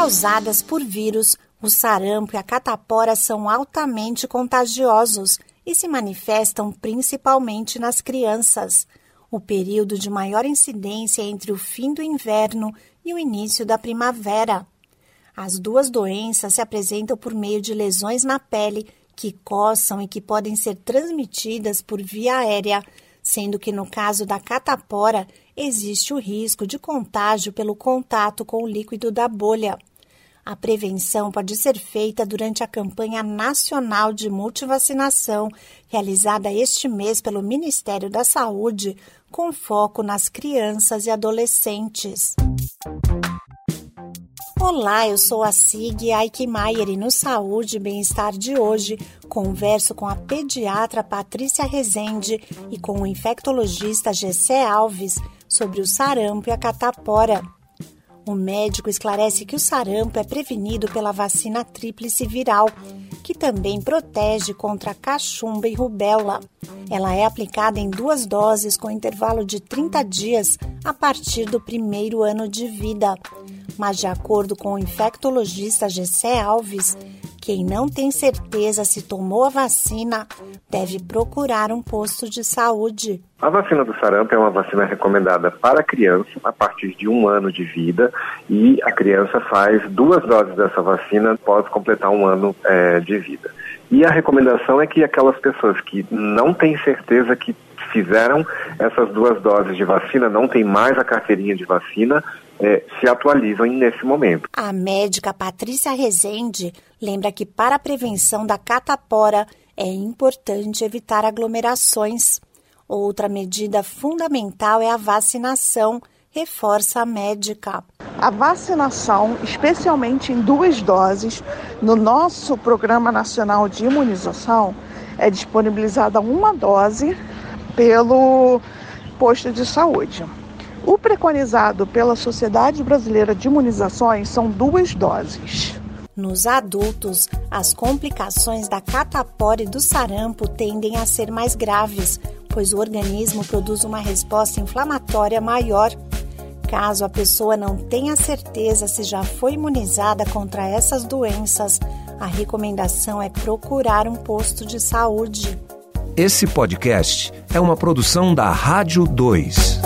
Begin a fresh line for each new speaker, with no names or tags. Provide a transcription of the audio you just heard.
causadas por vírus, o sarampo e a catapora são altamente contagiosos e se manifestam principalmente nas crianças. O período de maior incidência é entre o fim do inverno e o início da primavera. As duas doenças se apresentam por meio de lesões na pele que coçam e que podem ser transmitidas por via aérea, sendo que no caso da catapora existe o risco de contágio pelo contato com o líquido da bolha. A prevenção pode ser feita durante a campanha nacional de multivacinação, realizada este mês pelo Ministério da Saúde, com foco nas crianças e adolescentes. Olá, eu sou a Sig Aikmaier e no Saúde e Bem-Estar de hoje converso com a pediatra Patrícia Rezende e com o infectologista Gessé Alves sobre o sarampo e a catapora. O médico esclarece que o sarampo é prevenido pela vacina tríplice viral, que também protege contra cachumba e rubéola. Ela é aplicada em duas doses com intervalo de 30 dias a partir do primeiro ano de vida. Mas, de acordo com o infectologista Gessé Alves, quem não tem certeza se tomou a vacina deve procurar um posto de saúde.
A vacina do sarampo é uma vacina recomendada para criança a partir de um ano de vida e a criança faz duas doses dessa vacina após completar um ano é, de vida. E a recomendação é que aquelas pessoas que não têm certeza que fizeram essas duas doses de vacina, não tem mais a carteirinha de vacina, é, se atualizam nesse momento.
A médica Patrícia Rezende lembra que para a prevenção da catapora é importante evitar aglomerações. Outra medida fundamental é a vacinação, reforça a médica.
A vacinação, especialmente em duas doses, no nosso Programa Nacional de Imunização, é disponibilizada uma dose pelo posto de saúde. O preconizado pela Sociedade Brasileira de Imunizações são duas doses.
Nos adultos, as complicações da catapora e do sarampo tendem a ser mais graves, pois o organismo produz uma resposta inflamatória maior. Caso a pessoa não tenha certeza se já foi imunizada contra essas doenças, a recomendação é procurar um posto de saúde.
Esse podcast é uma produção da Rádio 2.